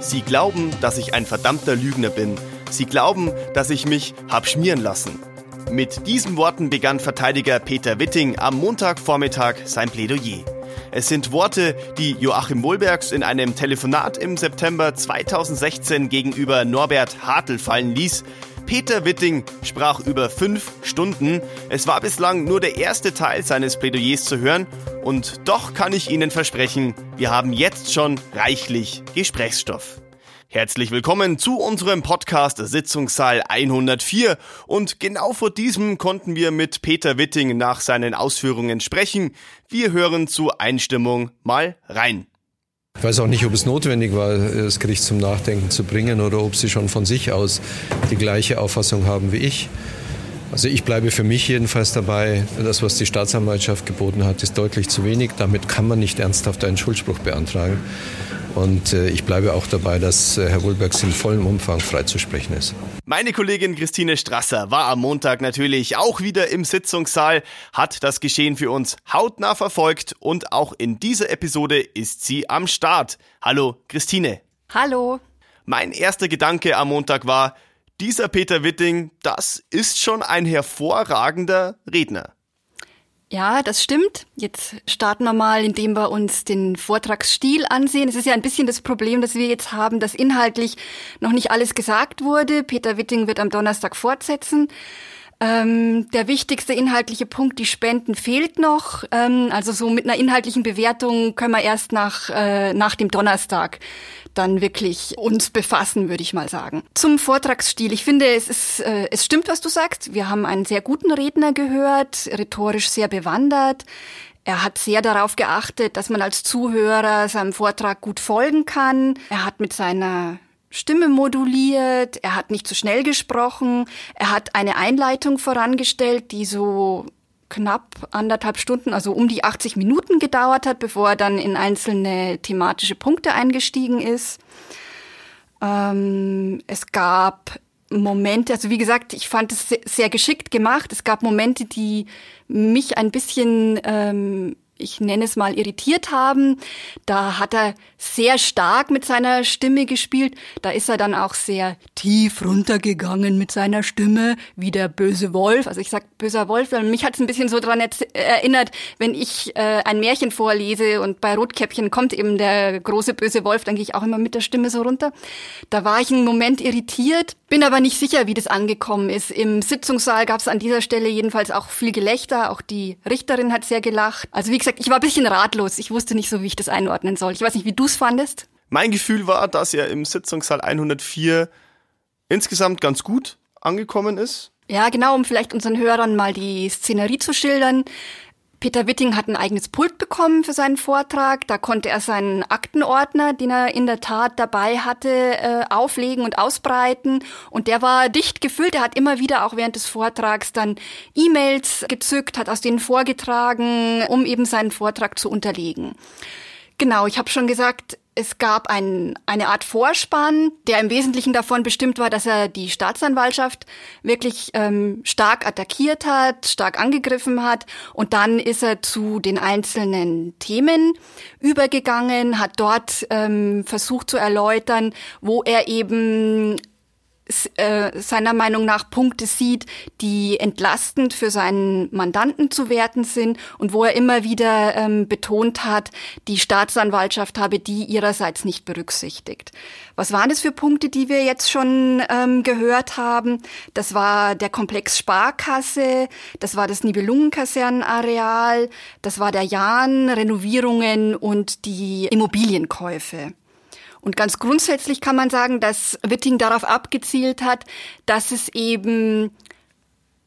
Sie glauben, dass ich ein verdammter Lügner bin. Sie glauben, dass ich mich hab schmieren lassen. Mit diesen Worten begann Verteidiger Peter Witting am Montagvormittag sein Plädoyer. Es sind Worte, die Joachim Wohlbergs in einem Telefonat im September 2016 gegenüber Norbert Hartl fallen ließ. Peter Witting sprach über fünf Stunden. Es war bislang nur der erste Teil seines Plädoyers zu hören und doch kann ich Ihnen versprechen, wir haben jetzt schon reichlich Gesprächsstoff. Herzlich willkommen zu unserem Podcast Sitzungssaal 104 und genau vor diesem konnten wir mit Peter Witting nach seinen Ausführungen sprechen. Wir hören zur Einstimmung mal rein. Ich weiß auch nicht, ob es notwendig war, das Gericht zum Nachdenken zu bringen oder ob sie schon von sich aus die gleiche Auffassung haben wie ich. Also ich bleibe für mich jedenfalls dabei, das, was die Staatsanwaltschaft geboten hat, ist deutlich zu wenig. Damit kann man nicht ernsthaft einen Schuldspruch beantragen. Und äh, ich bleibe auch dabei, dass äh, Herr Wohlbergs in vollem Umfang freizusprechen ist. Meine Kollegin Christine Strasser war am Montag natürlich auch wieder im Sitzungssaal, hat das Geschehen für uns hautnah verfolgt und auch in dieser Episode ist sie am Start. Hallo Christine. Hallo. Mein erster Gedanke am Montag war, dieser Peter Witting, das ist schon ein hervorragender Redner. Ja, das stimmt. Jetzt starten wir mal, indem wir uns den Vortragsstil ansehen. Es ist ja ein bisschen das Problem, das wir jetzt haben, dass inhaltlich noch nicht alles gesagt wurde. Peter Witting wird am Donnerstag fortsetzen. Ähm, der wichtigste inhaltliche Punkt, die Spenden, fehlt noch. Ähm, also so mit einer inhaltlichen Bewertung können wir erst nach, äh, nach dem Donnerstag dann wirklich uns befassen, würde ich mal sagen. Zum Vortragsstil. Ich finde, es ist, äh, es stimmt, was du sagst. Wir haben einen sehr guten Redner gehört, rhetorisch sehr bewandert. Er hat sehr darauf geachtet, dass man als Zuhörer seinem Vortrag gut folgen kann. Er hat mit seiner Stimme moduliert, er hat nicht zu so schnell gesprochen, er hat eine Einleitung vorangestellt, die so knapp anderthalb Stunden, also um die 80 Minuten gedauert hat, bevor er dann in einzelne thematische Punkte eingestiegen ist. Ähm, es gab Momente, also wie gesagt, ich fand es sehr geschickt gemacht. Es gab Momente, die mich ein bisschen ähm, ich nenne es mal, irritiert haben. Da hat er sehr stark mit seiner Stimme gespielt. Da ist er dann auch sehr tief runtergegangen mit seiner Stimme, wie der böse Wolf. Also ich sag böser Wolf, weil mich hat es ein bisschen so dran erinnert, wenn ich äh, ein Märchen vorlese und bei Rotkäppchen kommt eben der große böse Wolf, dann gehe ich auch immer mit der Stimme so runter. Da war ich einen Moment irritiert, bin aber nicht sicher, wie das angekommen ist. Im Sitzungssaal gab es an dieser Stelle jedenfalls auch viel Gelächter. Auch die Richterin hat sehr gelacht. Also wie gesagt, ich war ein bisschen ratlos. Ich wusste nicht so, wie ich das einordnen soll. Ich weiß nicht, wie du es fandest. Mein Gefühl war, dass er im Sitzungssaal 104 insgesamt ganz gut angekommen ist. Ja, genau, um vielleicht unseren Hörern mal die Szenerie zu schildern. Peter Witting hat ein eigenes Pult bekommen für seinen Vortrag. Da konnte er seinen Aktenordner, den er in der Tat dabei hatte, äh, auflegen und ausbreiten. Und der war dicht gefüllt. Er hat immer wieder auch während des Vortrags dann E-Mails gezückt, hat aus denen vorgetragen, um eben seinen Vortrag zu unterlegen. Genau, ich habe schon gesagt, es gab ein, eine Art Vorspann, der im Wesentlichen davon bestimmt war, dass er die Staatsanwaltschaft wirklich ähm, stark attackiert hat, stark angegriffen hat. Und dann ist er zu den einzelnen Themen übergegangen, hat dort ähm, versucht zu erläutern, wo er eben äh, seiner Meinung nach Punkte sieht, die entlastend für seinen Mandanten zu werten sind und wo er immer wieder ähm, betont hat, die Staatsanwaltschaft habe die ihrerseits nicht berücksichtigt. Was waren das für Punkte, die wir jetzt schon ähm, gehört haben? Das war der Komplex Sparkasse, das war das Nibelungenkasernenareal, das war der Jahn, Renovierungen und die Immobilienkäufe. Und ganz grundsätzlich kann man sagen, dass Witting darauf abgezielt hat, dass es eben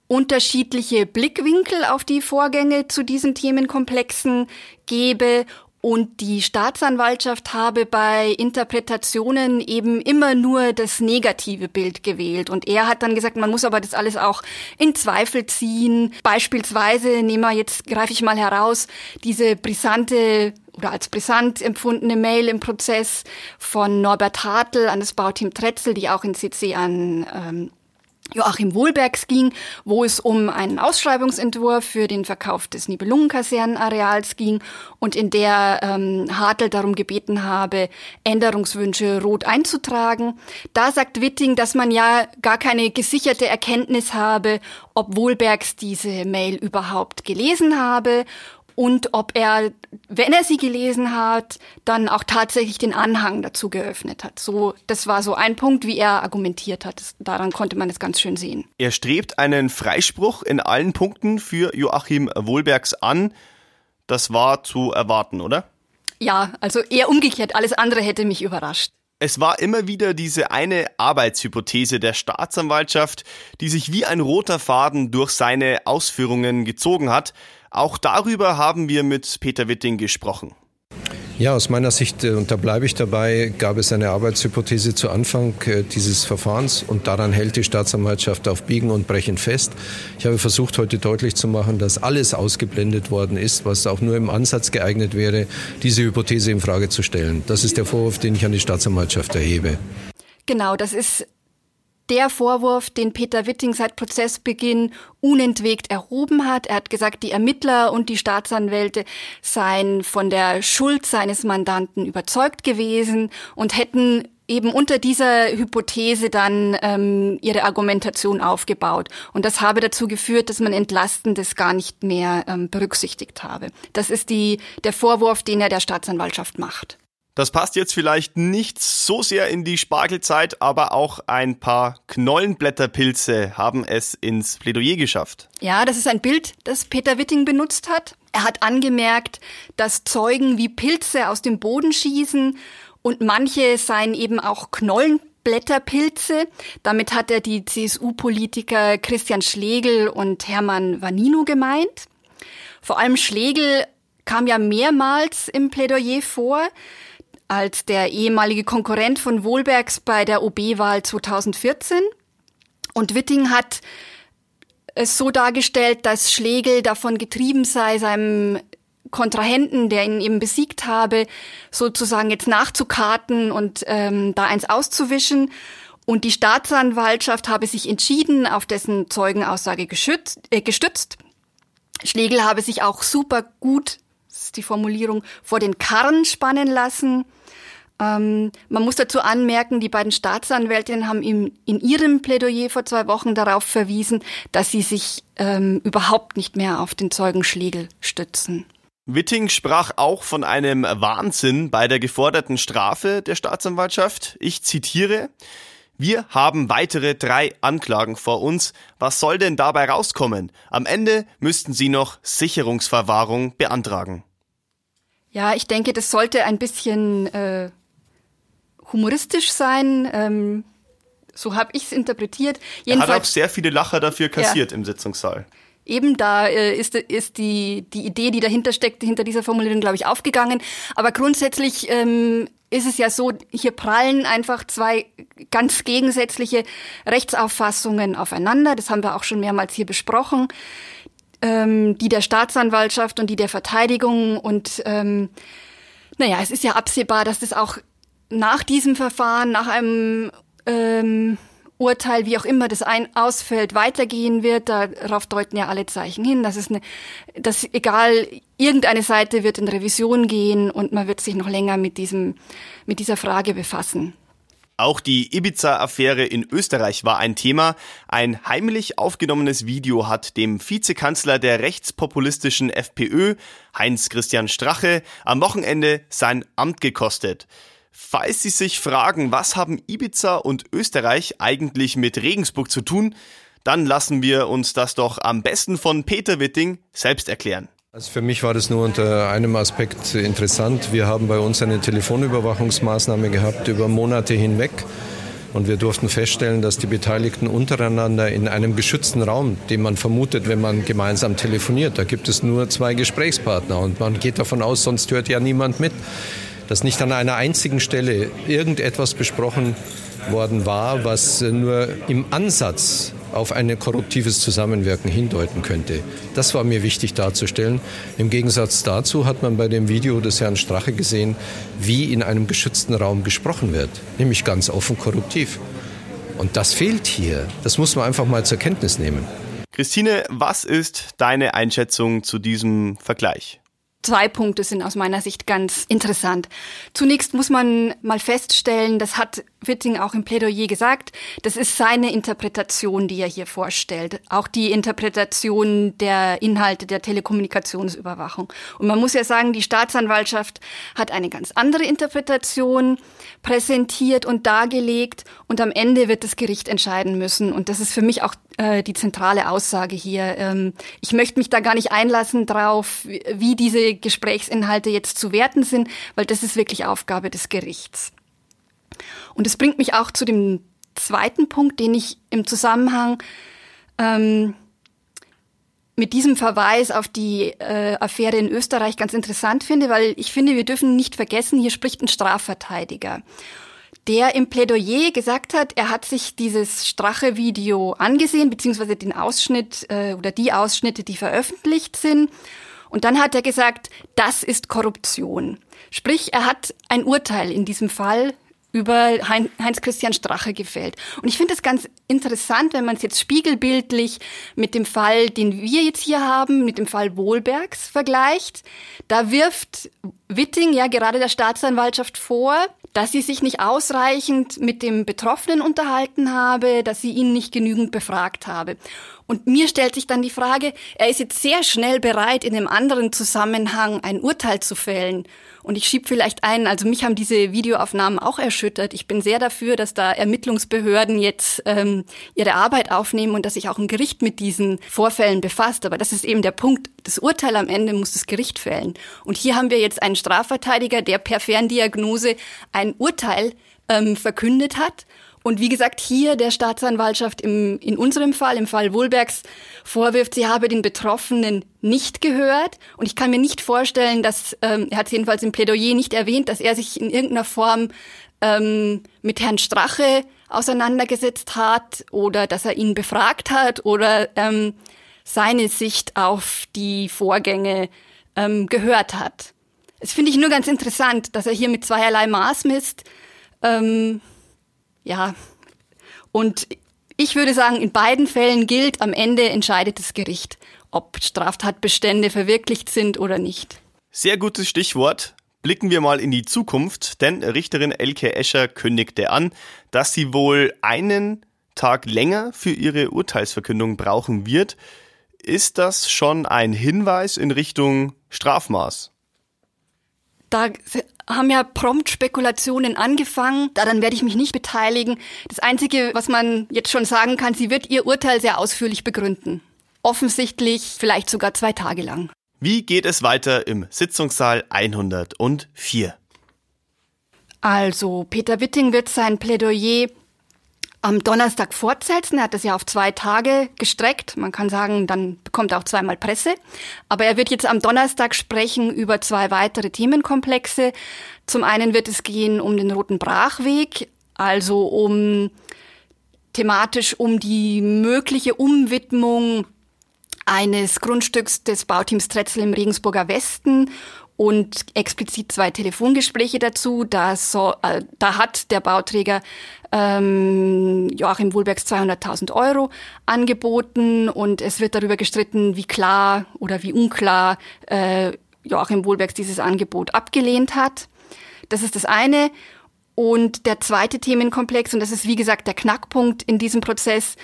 unterschiedliche Blickwinkel auf die Vorgänge zu diesen Themenkomplexen gebe und die Staatsanwaltschaft habe bei Interpretationen eben immer nur das negative Bild gewählt. Und er hat dann gesagt, man muss aber das alles auch in Zweifel ziehen. Beispielsweise, nehmen wir jetzt, greife ich mal heraus, diese brisante oder als brisant empfundene Mail im Prozess von Norbert Hartl an das Bauteam Tretzel, die auch in CC an ähm, Joachim Wohlbergs ging, wo es um einen Ausschreibungsentwurf für den Verkauf des Nibelungenkasernenareals ging und in der ähm, Hartl darum gebeten habe, Änderungswünsche rot einzutragen. Da sagt Witting, dass man ja gar keine gesicherte Erkenntnis habe, ob Wohlbergs diese Mail überhaupt gelesen habe und ob er, wenn er sie gelesen hat, dann auch tatsächlich den Anhang dazu geöffnet hat. So, das war so ein Punkt, wie er argumentiert hat. Das, daran konnte man es ganz schön sehen. Er strebt einen Freispruch in allen Punkten für Joachim Wohlbergs an. Das war zu erwarten, oder? Ja, also eher umgekehrt. Alles andere hätte mich überrascht. Es war immer wieder diese eine Arbeitshypothese der Staatsanwaltschaft, die sich wie ein roter Faden durch seine Ausführungen gezogen hat. Auch darüber haben wir mit Peter Witting gesprochen. Ja, aus meiner Sicht, äh, und da bleibe ich dabei, gab es eine Arbeitshypothese zu Anfang äh, dieses Verfahrens und daran hält die Staatsanwaltschaft auf Biegen und Brechen fest. Ich habe versucht, heute deutlich zu machen, dass alles ausgeblendet worden ist, was auch nur im Ansatz geeignet wäre, diese Hypothese in Frage zu stellen. Das ist der Vorwurf, den ich an die Staatsanwaltschaft erhebe. Genau, das ist der Vorwurf, den Peter Witting seit Prozessbeginn unentwegt erhoben hat. Er hat gesagt, die Ermittler und die Staatsanwälte seien von der Schuld seines Mandanten überzeugt gewesen und hätten eben unter dieser Hypothese dann ähm, ihre Argumentation aufgebaut. Und das habe dazu geführt, dass man Entlastendes gar nicht mehr ähm, berücksichtigt habe. Das ist die, der Vorwurf, den er der Staatsanwaltschaft macht. Das passt jetzt vielleicht nicht so sehr in die Spargelzeit, aber auch ein paar Knollenblätterpilze haben es ins Plädoyer geschafft. Ja, das ist ein Bild, das Peter Witting benutzt hat. Er hat angemerkt, dass Zeugen wie Pilze aus dem Boden schießen und manche seien eben auch Knollenblätterpilze. Damit hat er die CSU-Politiker Christian Schlegel und Hermann Vanino gemeint. Vor allem Schlegel kam ja mehrmals im Plädoyer vor als der ehemalige Konkurrent von Wohlbergs bei der OB-Wahl 2014. Und Witting hat es so dargestellt, dass Schlegel davon getrieben sei, seinem Kontrahenten, der ihn eben besiegt habe, sozusagen jetzt nachzukarten und ähm, da eins auszuwischen. Und die Staatsanwaltschaft habe sich entschieden, auf dessen Zeugenaussage geschützt, äh, gestützt. Schlegel habe sich auch super gut, das ist die Formulierung, vor den Karren spannen lassen. Ähm, man muss dazu anmerken, die beiden Staatsanwältinnen haben ihm in ihrem Plädoyer vor zwei Wochen darauf verwiesen, dass sie sich ähm, überhaupt nicht mehr auf den Zeugen Schlegel stützen. Witting sprach auch von einem Wahnsinn bei der geforderten Strafe der Staatsanwaltschaft. Ich zitiere. Wir haben weitere drei Anklagen vor uns. Was soll denn dabei rauskommen? Am Ende müssten Sie noch Sicherungsverwahrung beantragen. Ja, ich denke, das sollte ein bisschen äh, humoristisch sein. Ähm, so habe ich es interpretiert. Jedenfalls, er hat auch sehr viele Lacher dafür kassiert ja. im Sitzungssaal. Eben da äh, ist, ist die, die Idee, die dahinter steckt, hinter dieser Formulierung, glaube ich, aufgegangen. Aber grundsätzlich ähm, ist es ja so, hier prallen einfach zwei ganz gegensätzliche Rechtsauffassungen aufeinander. Das haben wir auch schon mehrmals hier besprochen. Ähm, die der Staatsanwaltschaft und die der Verteidigung. Und ähm, naja, es ist ja absehbar, dass das auch nach diesem Verfahren, nach einem ähm, Urteil, wie auch immer das ein ausfällt, weitergehen wird. Darauf deuten ja alle Zeichen hin. Das ist eine, dass egal, irgendeine Seite wird in Revision gehen und man wird sich noch länger mit diesem, mit dieser Frage befassen. Auch die Ibiza-Affäre in Österreich war ein Thema. Ein heimlich aufgenommenes Video hat dem Vizekanzler der rechtspopulistischen FPÖ, Heinz Christian Strache, am Wochenende sein Amt gekostet. Falls Sie sich fragen, was haben Ibiza und Österreich eigentlich mit Regensburg zu tun, dann lassen wir uns das doch am besten von Peter Witting selbst erklären. Also für mich war das nur unter einem Aspekt interessant. Wir haben bei uns eine Telefonüberwachungsmaßnahme gehabt über Monate hinweg. Und wir durften feststellen, dass die Beteiligten untereinander in einem geschützten Raum, den man vermutet, wenn man gemeinsam telefoniert, da gibt es nur zwei Gesprächspartner und man geht davon aus, sonst hört ja niemand mit dass nicht an einer einzigen Stelle irgendetwas besprochen worden war, was nur im Ansatz auf ein korruptives Zusammenwirken hindeuten könnte. Das war mir wichtig darzustellen. Im Gegensatz dazu hat man bei dem Video des Herrn Strache gesehen, wie in einem geschützten Raum gesprochen wird, nämlich ganz offen korruptiv. Und das fehlt hier. Das muss man einfach mal zur Kenntnis nehmen. Christine, was ist deine Einschätzung zu diesem Vergleich? Zwei Punkte sind aus meiner Sicht ganz interessant. Zunächst muss man mal feststellen, das hat Witting auch im Plädoyer gesagt, das ist seine Interpretation, die er hier vorstellt. Auch die Interpretation der Inhalte der Telekommunikationsüberwachung. Und man muss ja sagen, die Staatsanwaltschaft hat eine ganz andere Interpretation präsentiert und dargelegt und am Ende wird das Gericht entscheiden müssen. Und das ist für mich auch äh, die zentrale Aussage hier. Ähm, ich möchte mich da gar nicht einlassen drauf, wie diese Gesprächsinhalte jetzt zu werten sind, weil das ist wirklich Aufgabe des Gerichts. Und es bringt mich auch zu dem zweiten Punkt, den ich im Zusammenhang ähm, mit diesem Verweis auf die äh, Affäre in Österreich ganz interessant finde, weil ich finde, wir dürfen nicht vergessen, hier spricht ein Strafverteidiger, der im Plädoyer gesagt hat, er hat sich dieses Strache-Video angesehen, beziehungsweise den Ausschnitt äh, oder die Ausschnitte, die veröffentlicht sind. Und dann hat er gesagt, das ist Korruption. Sprich, er hat ein Urteil in diesem Fall über Heinz-Christian Strache gefällt. Und ich finde es ganz interessant, wenn man es jetzt spiegelbildlich mit dem Fall, den wir jetzt hier haben, mit dem Fall Wohlbergs vergleicht. Da wirft Witting ja gerade der Staatsanwaltschaft vor, dass sie sich nicht ausreichend mit dem Betroffenen unterhalten habe, dass sie ihn nicht genügend befragt habe. Und mir stellt sich dann die Frage, er ist jetzt sehr schnell bereit, in einem anderen Zusammenhang ein Urteil zu fällen. Und ich schieb vielleicht ein, also mich haben diese Videoaufnahmen auch erschüttert. Ich bin sehr dafür, dass da Ermittlungsbehörden jetzt ähm, ihre Arbeit aufnehmen und dass sich auch ein Gericht mit diesen Vorfällen befasst. Aber das ist eben der Punkt. Das Urteil am Ende muss das Gericht fällen. Und hier haben wir jetzt einen Strafverteidiger, der per Ferndiagnose ein Urteil ähm, verkündet hat und wie gesagt, hier der Staatsanwaltschaft im, in unserem Fall, im Fall Wohlbergs, vorwirft, sie habe den Betroffenen nicht gehört. Und ich kann mir nicht vorstellen, dass, ähm, er hat es jedenfalls im Plädoyer nicht erwähnt, dass er sich in irgendeiner Form ähm, mit Herrn Strache auseinandergesetzt hat oder dass er ihn befragt hat oder ähm, seine Sicht auf die Vorgänge ähm, gehört hat. Das finde ich nur ganz interessant, dass er hier mit zweierlei Maß misst. Ähm, ja, und ich würde sagen, in beiden Fällen gilt, am Ende entscheidet das Gericht, ob Straftatbestände verwirklicht sind oder nicht. Sehr gutes Stichwort. Blicken wir mal in die Zukunft, denn Richterin Elke Escher kündigte an, dass sie wohl einen Tag länger für ihre Urteilsverkündung brauchen wird. Ist das schon ein Hinweis in Richtung Strafmaß? Da haben ja prompt Spekulationen angefangen. Daran werde ich mich nicht beteiligen. Das Einzige, was man jetzt schon sagen kann, sie wird ihr Urteil sehr ausführlich begründen. Offensichtlich vielleicht sogar zwei Tage lang. Wie geht es weiter im Sitzungssaal 104? Also, Peter Witting wird sein Plädoyer am Donnerstag fortsetzen. Er hat das ja auf zwei Tage gestreckt. Man kann sagen, dann bekommt er auch zweimal Presse. Aber er wird jetzt am Donnerstag sprechen über zwei weitere Themenkomplexe. Zum einen wird es gehen um den Roten Brachweg, also um thematisch um die mögliche Umwidmung eines Grundstücks des Bauteams Tretzel im Regensburger Westen und explizit zwei Telefongespräche dazu. Da, so, äh, da hat der Bauträger ähm, Joachim Wohlbergs 200.000 Euro angeboten und es wird darüber gestritten, wie klar oder wie unklar äh, Joachim Wohlbergs dieses Angebot abgelehnt hat. Das ist das eine. Und der zweite Themenkomplex, und das ist wie gesagt der Knackpunkt in diesem Prozess,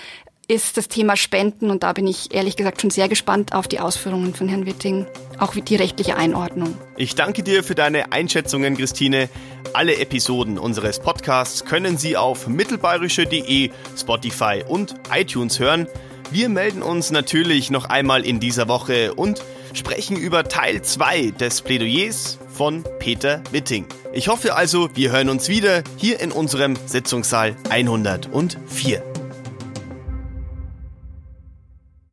ist das Thema Spenden und da bin ich ehrlich gesagt schon sehr gespannt auf die Ausführungen von Herrn Witting, auch die rechtliche Einordnung. Ich danke dir für deine Einschätzungen, Christine. Alle Episoden unseres Podcasts können Sie auf mittelbayerische.de, Spotify und iTunes hören. Wir melden uns natürlich noch einmal in dieser Woche und sprechen über Teil 2 des Plädoyers von Peter Witting. Ich hoffe also, wir hören uns wieder hier in unserem Sitzungssaal 104.